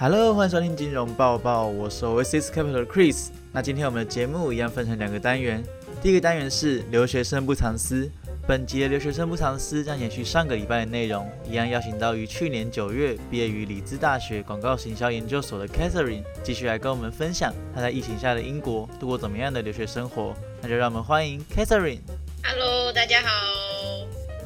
Hello，欢迎收听金融报报，我是 Oasis Capital 的 Chris。那今天我们的节目一样分成两个单元，第一个单元是留学生不藏私。本集的留学生不藏私将延续上个礼拜的内容，一样邀请到于去年九月毕业于里兹大学广告行销研究所的 Catherine，继续来跟我们分享她在疫情下的英国度过怎么样的留学生活。那就让我们欢迎 Catherine。Hello，大家好。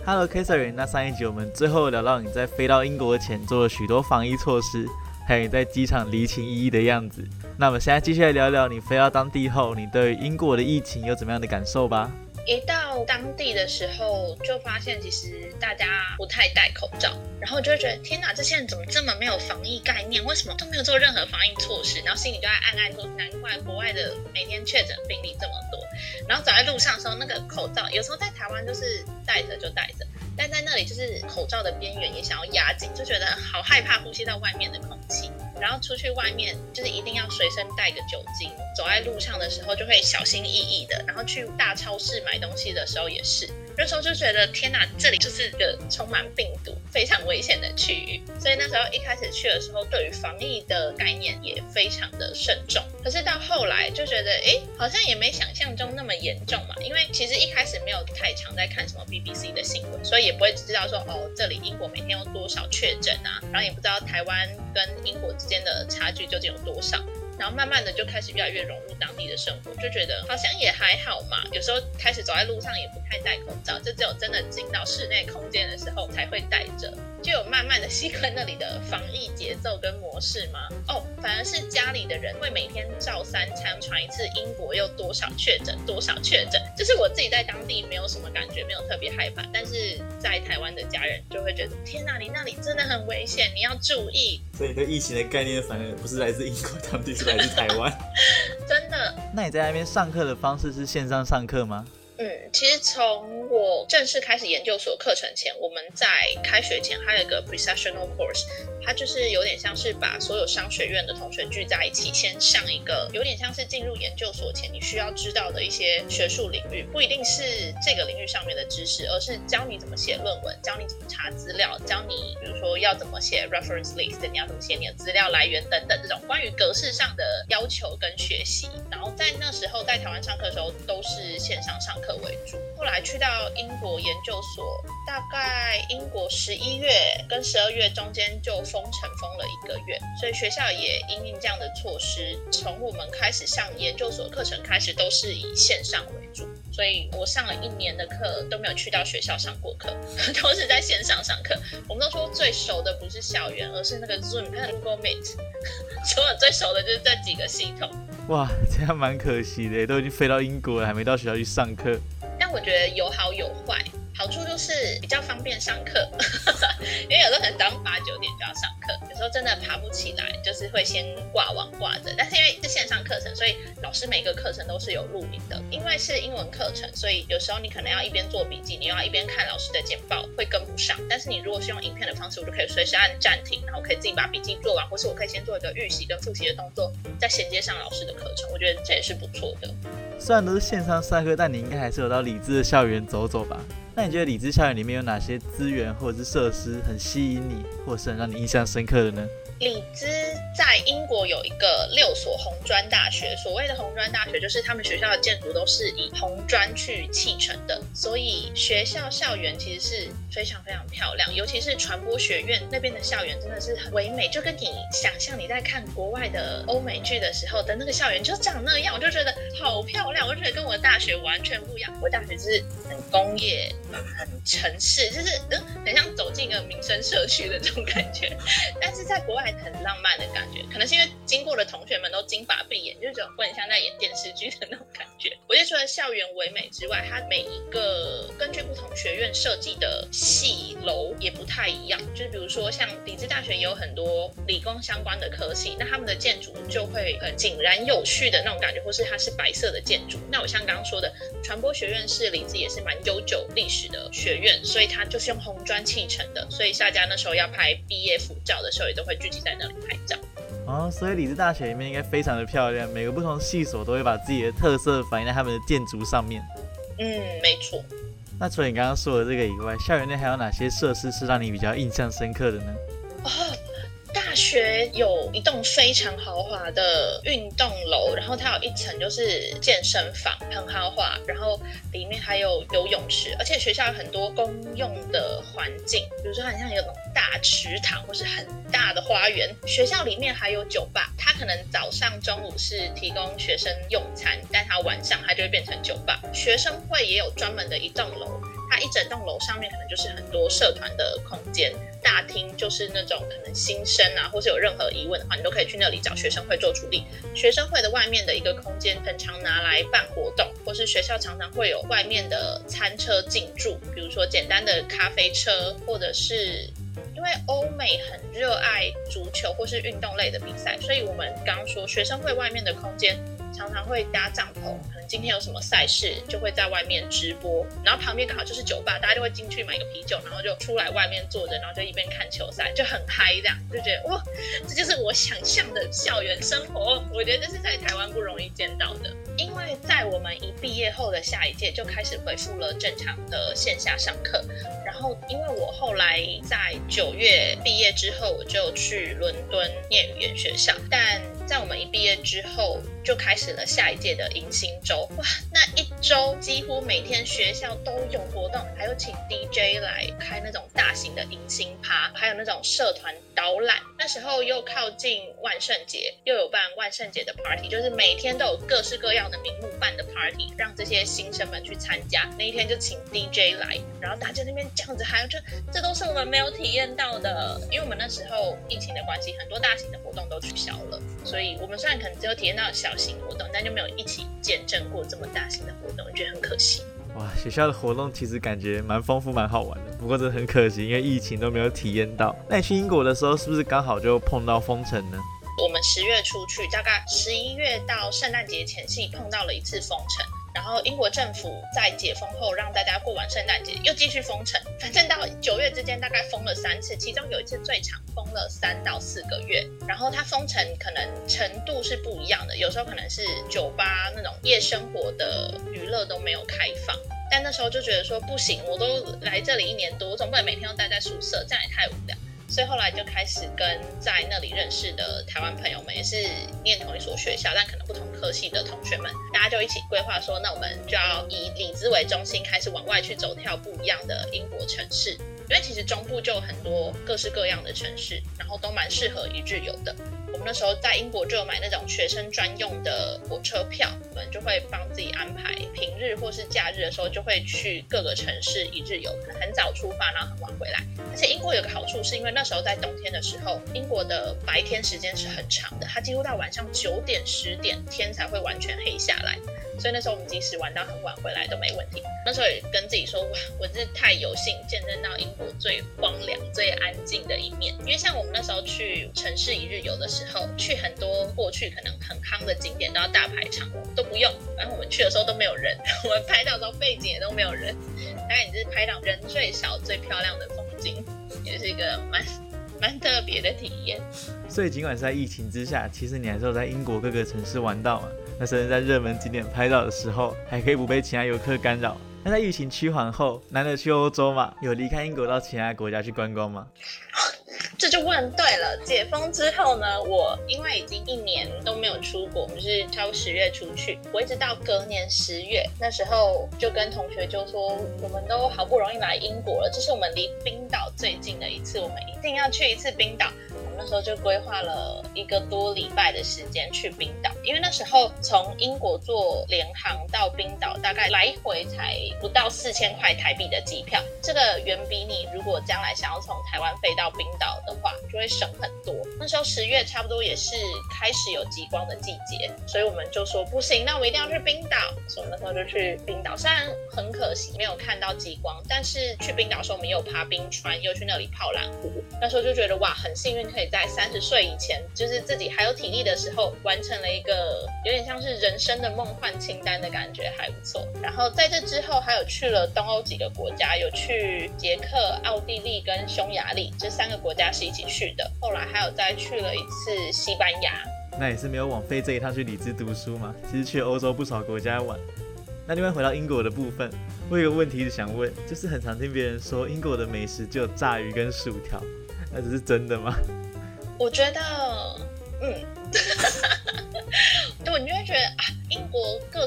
Hello，Catherine。那上一集我们最后聊到你在飞到英国前做了许多防疫措施，还有你在机场离情依依的样子。那我们现在继续来聊聊你飞到当地后，你对英国的疫情有怎么样的感受吧？一到当地的时候，就发现其实大家不太戴口罩，然后就会觉得天哪，这些人怎么这么没有防疫概念？为什么都没有做任何防疫措施？然后心里就在暗暗说，难怪国外的每天确诊病例这么多。然后走在路上的时候，那个口罩有时候在台湾就是戴着就戴着，但在那里就是口罩的边缘也想要压紧，就觉得好害怕呼吸到外面的空气。然后出去外面就是一定要随身带个酒精，走在路上的时候就会小心翼翼的。然后去大超市买东西的时候也是。那时候就觉得天哪，这里就是个充满病毒、非常危险的区域。所以那时候一开始去的时候，对于防疫的概念也非常的慎重。可是到后来就觉得，哎，好像也没想象中那么严重嘛。因为其实一开始没有太常在看什么 BBC 的新闻，所以也不会知道说，哦，这里英国每天有多少确诊啊，然后也不知道台湾跟英国之间的差距究竟有多少。然后慢慢的就开始越来越融入当地的生活，就觉得好像也还好嘛。有时候开始走在路上也不太戴口罩，就只有真的进到室内空间的时候才会戴着。就有慢慢的习惯那里的防疫节奏跟模式吗？哦，反而是家里的人会每天照三餐传一次英国又多少确诊，多少确诊。就是我自己在当地没有什么感觉，没有特别害怕，但是在台湾的家人就会觉得天哪，你那里真的很危险，你要注意。所以你对疫情的概念反而不是来自英国当地，是来自台湾。真的？那你在那边上课的方式是线上上课吗？嗯，其实从我正式开始研究所课程前，我们在开学前还有一个 precessional course，它就是有点像是把所有商学院的同学聚在一起，先上一个有点像是进入研究所前你需要知道的一些学术领域，不一定是这个领域上面的知识，而是教你怎么写论文，教你怎么查资料，教你比如说要怎么写 reference list，你要怎么写你的资料来源等等这种关于格式上的要求跟学习。然后在那时候在台湾上课的时候都是线上上课。为主，后来去到英国研究所，大概英国十一月跟十二月中间就封城封了一个月，所以学校也因应这样的措施，从我们开始上研究所课程开始都是以线上为主，所以我上了一年的课都没有去到学校上过课，都是在线上上课。我们都说最熟的不是校园，而是那个 Zoom 和 Google Meet，所有最熟的就是这几个系统。哇，这样蛮可惜的，都已经飞到英国了，还没到学校去上课。但我觉得有好有坏。好处就是比较方便上课，因为有时候可能早上八九点就要上课，有时候真的爬不起来，就是会先挂网挂着。但是因为是线上课程，所以老师每个课程都是有录影的。因为是英文课程，所以有时候你可能要一边做笔记，你要一边看老师的简报，会跟不上。但是你如果是用影片的方式，我就可以随时按暂停，然后可以自己把笔记做完，或是我可以先做一个预习跟复习的动作，再衔接上老师的课程。我觉得这也是不错的。虽然都是线上上课，但你应该还是有到理智的校园走走吧？那你觉得理智校园里面有哪些资源或者是设施很吸引你，或是很让你印象深刻的呢？李兹在英国有一个六所红砖大学，所谓的红砖大学就是他们学校的建筑都是以红砖去砌成的，所以学校校园其实是非常非常漂亮，尤其是传播学院那边的校园真的是很唯美，就跟你想象你在看国外的欧美剧的时候的那个校园就长那样，我就觉得好漂亮，我就觉得跟我的大学完全不一样，我大学就是很工业、很城市，就是嗯，很像走进一个民生社区的这种感觉，但是在国外。很浪漫的感觉，可能是因为经过的同学们都金发碧眼，就觉得很像在演电视剧的那种感觉。我觉得除了校园唯美之外，它每一个根据不同学院设计的系楼也不太一样。就是比如说像理智大学也有很多理工相关的科系，那他们的建筑就会很井然有序的那种感觉，或是它是白色的建筑。那我像刚刚说的，传播学院是理智也是蛮悠久历史的学院，所以它就是用红砖砌成的。所以大家那时候要拍毕业辅照的时候，也都会聚集。在那里拍照哦，所以理智大学里面应该非常的漂亮，每个不同系所都会把自己的特色反映在他们的建筑上面。嗯，没错。那除了你刚刚说的这个以外，校园内还有哪些设施是让你比较印象深刻的呢？学。有一栋非常豪华的运动楼，然后它有一层就是健身房，很豪华，然后里面还有游泳池，而且学校有很多公用的环境，比如说很像有大池塘或是很大的花园。学校里面还有酒吧，它可能早上、中午是提供学生用餐，但它晚上它就会变成酒吧。学生会也有专门的一栋楼。它一整栋楼上面可能就是很多社团的空间，大厅就是那种可能新生啊，或是有任何疑问的话，你都可以去那里找学生会做处理。学生会的外面的一个空间，很常拿来办活动，或是学校常常会有外面的餐车进驻，比如说简单的咖啡车，或者是因为欧美很热爱足球或是运动类的比赛，所以我们刚刚说学生会外面的空间。常常会搭帐篷，可能今天有什么赛事，就会在外面直播，然后旁边刚好就是酒吧，大家就会进去买个啤酒，然后就出来外面坐着，然后就一边看球赛，就很嗨这样，就觉得哇，这就是我想象的校园生活。我觉得这是在台湾不容易见到的，因为在我们一毕业后的下一届就开始恢复了正常的线下上课，然后因为我后来在九月毕业之后，我就去伦敦念语言学校，但在我们一毕业之后。就开始了下一届的迎新周，哇，那一周几乎每天学校都有活动，还有请 DJ 来开那种大型的迎新趴，还有那种社团导览。那时候又靠近万圣节，又有办万圣节的 party，就是每天都有各式各样的名目办的 party，让这些新生们去参加。那一天就请 DJ 来，然后大家那边这样子嗨，就这都是我们没有体验到的，因为我们那时候疫情的关系，很多大型的活动都取消了，所以我们虽然可能只有体验到小。型活动，但就没有一起见证过这么大型的活动，我觉得很可惜。哇，学校的活动其实感觉蛮丰富、蛮好玩的，不过真的很可惜，因为疫情都没有体验到。那你去英国的时候，是不是刚好就碰到封城呢？我们十月出去，大概十一月到圣诞节前夕碰到了一次封城。然后英国政府在解封后让大家过完圣诞节，又继续封城。反正到九月之间大概封了三次，其中有一次最长封了三到四个月。然后它封城可能程度是不一样的，有时候可能是酒吧那种夜生活的娱乐都没有开放。但那时候就觉得说不行，我都来这里一年多，总不能每天都待在宿舍，这样也太无聊。所以后来就开始跟在那里认识的台湾朋友们，也是念同一所学校，但可能不同科系的同学们，大家就一起规划说，那我们就要以里兹为中心，开始往外去走跳不一样的英国城市。因为其实中部就有很多各式各样的城市，然后都蛮适合一日游的。我们那时候在英国就有买那种学生专用的火车票，我们就会帮自己安排平日或是假日的时候，就会去各个城市一日游，很早出发，然后很晚回来。而且英国有个好处，是因为那时候在冬天的时候，英国的白天时间是很长的，它几乎到晚上九点十点天才会完全黑下来。所以那时候我们即使玩到很晚回来都没问题。那时候也跟自己说，哇，我真是太有幸见证到英国最荒凉、最安静的一面。因为像我们那时候去城市一日游的时候，去很多过去可能很康的景点都要大排长龙，都不用。反正我们去的时候都没有人，我们拍照的时候背景也都没有人，大概你是拍到人最少、最漂亮的风景，也是一个蛮蛮特别的体验。所以尽管是在疫情之下，其实你还是有在英国各个城市玩到嘛。那甚至在热门景点拍照的时候，还可以不被其他游客干扰。那在疫情趋缓后，难得去欧洲嘛，有离开英国到其他国家去观光吗？这就问对了。解封之后呢，我因为已经一年都没有出国，我们是超十月出去，我一直到隔年十月，那时候就跟同学就说，我们都好不容易来英国了，这是我们离冰岛最近的一次，我们一定要去一次冰岛。那时候就规划了一个多礼拜的时间去冰岛，因为那时候从英国坐联航到冰岛，大概来回才不到四千块台币的机票，这个远比你如果将来想要从台湾飞到冰岛的话，就会省很多。那时候十月差不多也是开始有极光的季节，所以我们就说不行，那我一定要去冰岛。所以那时候就去冰岛，虽然很可惜没有看到极光，但是去冰岛的时候我们又爬冰川，又去那里泡蓝湖，那时候就觉得哇，很幸运可以。在三十岁以前，就是自己还有体力的时候，完成了一个有点像是人生的梦幻清单的感觉，还不错。然后在这之后，还有去了东欧几个国家，有去捷克、奥地利跟匈牙利这三个国家是一起去的。后来还有在再去了一次西班牙。那也是没有枉费这一趟去里兹读书嘛？其实去欧洲不少国家玩。那另外回到英国的部分，我有个问题想问，就是很常听别人说英国的美食就有炸鱼跟薯条，那这是真的吗？我觉得，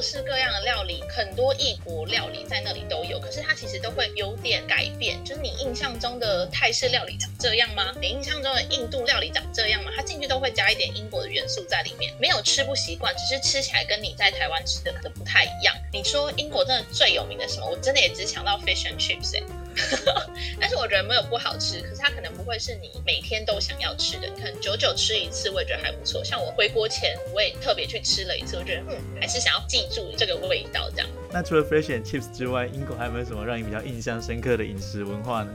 各式各样的料理，很多异国料理在那里都有，可是它其实都会有点改变。就是你印象中的泰式料理长这样吗？你印象中的印度料理长这样吗？它进去都会加一点英国的元素在里面，没有吃不习惯，只是吃起来跟你在台湾吃的可能不太一样。你说英国真的最有名的什么？我真的也只想到 fish and chips。但是我觉得没有不好吃，可是它可能不会是你每天都想要吃的。你可能久久吃一次，我也觉得还不错。像我回国前，我也特别去吃了一次，我觉得嗯，还是想要记住这个味道这样。那除了 Fresh and chips 之外，英国还有没有什么让你比较印象深刻的饮食文化呢？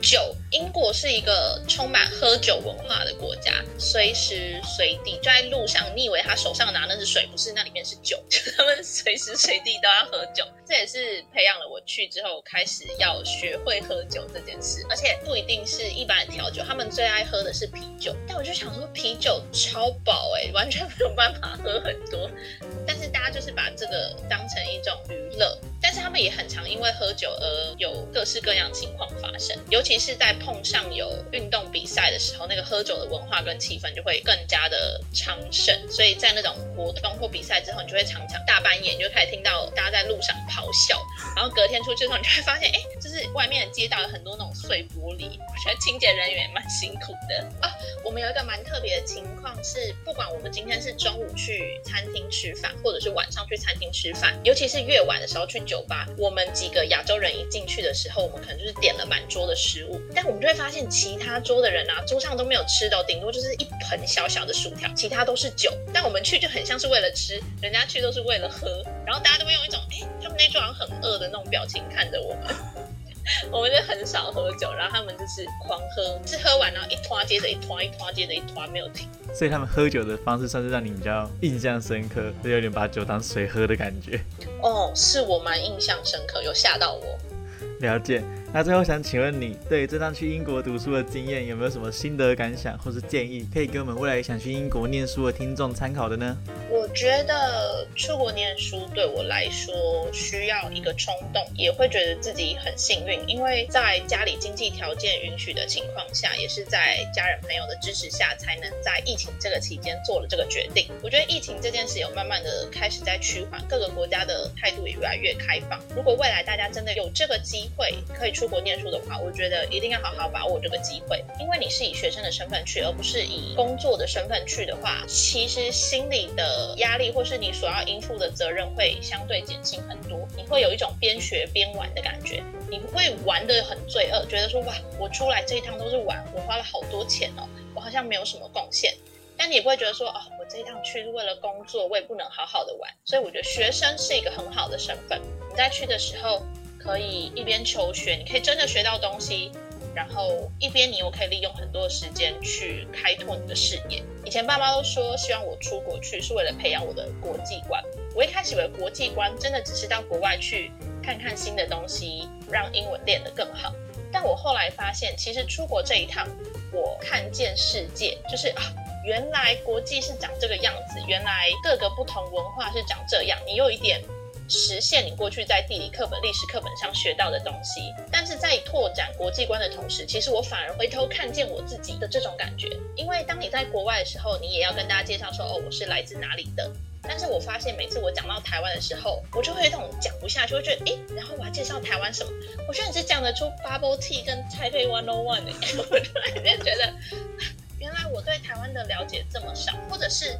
酒，英国是一个充满喝酒文化的国家，随时随地就在路上，你以为他手上拿那是水，不是，那里面是酒，他们随时随地都要喝酒。这也是培养了我去之后开始要学会喝酒这件事，而且不一定是一般的调酒，他们最爱喝的是啤酒。但我就想说，啤酒超饱哎，完全没有办法喝很多。但是大家就是把这个当成一种娱乐。但是他们也很常因为喝酒而有各式各样情况发生，尤其是在碰上有运动比赛的时候，那个喝酒的文化跟气氛就会更加的昌盛。所以在那种活动或比赛之后，你就会常常大半夜你就开始听到大家在路上咆哮，然后隔天出去的时候，你就会发现，哎，外面的街道有很多那种碎玻璃。我觉得清洁人员蛮辛苦的啊。我们有一个蛮特别的情况是，不管我们今天是中午去餐厅吃饭，或者是晚上去餐厅吃饭，尤其是越晚的时候去酒吧，我们几个亚洲人一进去的时候，我们可能就是点了满桌的食物，但我们就会发现其他桌的人啊，桌上都没有吃的，顶多就是一盆小小的薯条，其他都是酒。但我们去就很像是为了吃，人家去都是为了喝，然后大家都会用一种哎，他们那桌好像很饿的那种表情看着我们。我们就很少喝酒，然后他们就是狂喝，是喝完然后一拖接着一拖，一拖接着一拖，没有停。所以他们喝酒的方式算是让你比较印象深刻，就有点把酒当水喝的感觉。哦，是我蛮印象深刻，有吓到我。了解。那最后想请问你，对这趟去英国读书的经验有没有什么心得感想或是建议，可以给我们未来想去英国念书的听众参考的呢？我觉得出国念书对我来说需要一个冲动，也会觉得自己很幸运，因为在家里经济条件允许的情况下，也是在家人朋友的支持下，才能在疫情这个期间做了这个决定。我觉得疫情这件事有慢慢的开始在趋缓，各个国家的态度也越来越开放。如果未来大家真的有这个机会可以。出国念书的话，我觉得一定要好好把握这个机会，因为你是以学生的身份去，而不是以工作的身份去的话，其实心里的压力或是你所要应付的责任会相对减轻很多。你会有一种边学边玩的感觉，你不会玩的很罪恶，觉得说哇，我出来这一趟都是玩，我花了好多钱哦，我好像没有什么贡献。但你也不会觉得说啊，我这一趟去是为了工作，我也不能好好的玩。所以我觉得学生是一个很好的身份，你在去的时候。可以一边求学，你可以真的学到东西，然后一边你又可以利用很多的时间去开拓你的视野。以前爸妈都说希望我出国去是为了培养我的国际观，我一开始以为国际观真的只是到国外去看看新的东西，让英文练得更好。但我后来发现，其实出国这一趟，我看见世界，就是啊，原来国际是长这个样子，原来各个不同文化是长这样，你有一点。实现你过去在地理课本、历史课本上学到的东西，但是在拓展国际观的同时，其实我反而回头看见我自己的这种感觉。因为当你在国外的时候，你也要跟大家介绍说，哦，我是来自哪里的。但是我发现每次我讲到台湾的时候，我就会有一种讲不下去，会觉得，诶，然后我要介绍台湾什么？我觉得你是讲得出 bubble tea 跟台北 one on one 的，我突然间觉得，原来我对台湾的了解这么少，或者是。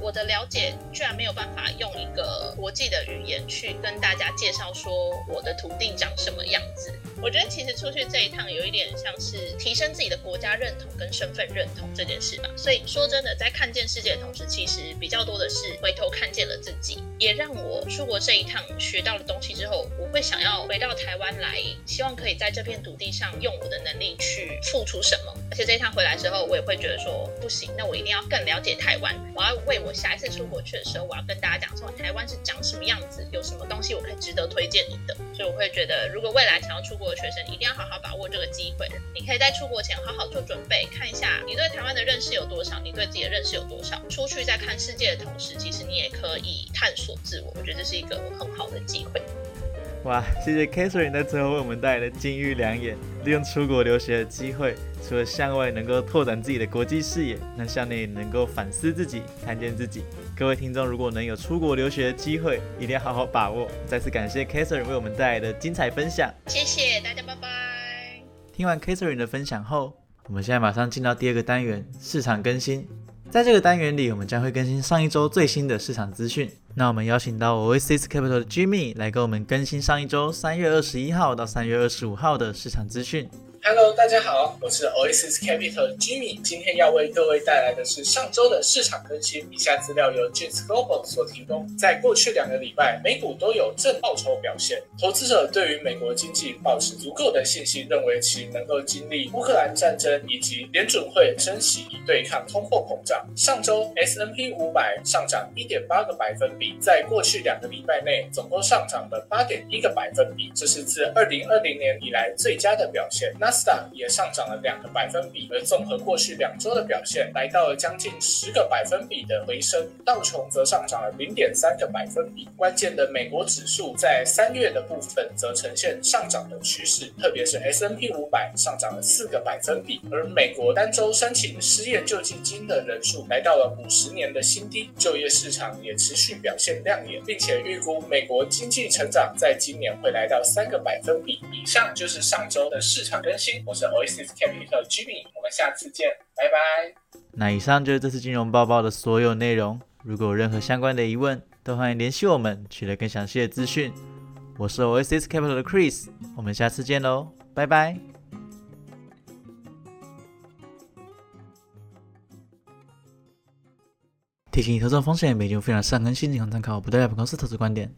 我的了解居然没有办法用一个国际的语言去跟大家介绍说我的土地长什么样子。我觉得其实出去这一趟有一点像是提升自己的国家认同跟身份认同这件事吧。所以说真的，在看见世界的同时，其实比较多的是回头看见了自己，也让我出国这一趟学到了东西之后，我会想要回到台湾来，希望可以在这片土地上用我的能力去付出什么。而且这一趟回来之后，我也会觉得说不行，那我一定要更了解台湾，我要为我下一次出国去的时候，我要跟大家讲说台湾是长什么样子，有什么东西我可以值得推荐你的。所以我会觉得，如果未来想要出国的。学生一定要好好把握这个机会。你可以在出国前好好做准备，看一下你对台湾的认识有多少，你对自己的认识有多少。出去在看世界的同时，其实你也可以探索自我。我觉得这是一个很好的机会。哇，谢谢 Catherine 在最后为我们带来的金玉良言。利用出国留学的机会，除了向外能够拓展自己的国际视野，那向内能够反思自己，看见自己。各位听众，如果能有出国留学的机会，一定要好好把握。再次感谢 Catherine 为我们带来的精彩分享。谢谢大家，拜拜。听完 Catherine 的分享后，我们现在马上进到第二个单元——市场更新。在这个单元里，我们将会更新上一周最新的市场资讯。那我们邀请到 Oasis Capital 的 Jimmy 来跟我们更新上一周三月二十一号到三月二十五号的市场资讯。Hello，大家好，我是 Oasis Capital Jimmy，今天要为各位带来的是上周的市场更新。以下资料由 j a s Global 所提供。在过去两个礼拜，美股都有正报酬表现，投资者对于美国经济保持足够的信心，认为其能够经历乌克兰战争以及联准会升息以对抗通货膨胀。上周 S N P 五百上涨一点八个百分比，在过去两个礼拜内总共上涨了八点一个百分比，这是自二零二零年以来最佳的表现。那也上涨了两个百分比，而综合过去两周的表现，来到了将近十个百分比的回升。道琼则上涨了零点三个百分比。关键的美国指数在三月的部分则呈现上涨的趋势，特别是 S N P 五百上涨了四个百分比。而美国单周申请失业救济金的人数来到了五十年的新低，就业市场也持续表现亮眼，并且预估美国经济成长在今年会来到三个百分比以上。就是上周的市场更新我是 Oasis Capital Jimmy，我们下次见，拜拜。那以上就是这次金融报报的所有内容。如果有任何相关的疑问，都欢迎联系我们，取得更详细的资讯。我是 Oasis Capital 的 Chris，我们下次见喽，拜拜。提醒你：投资风险，每节非常善更新，仅供参考，不代表本公司投资观点。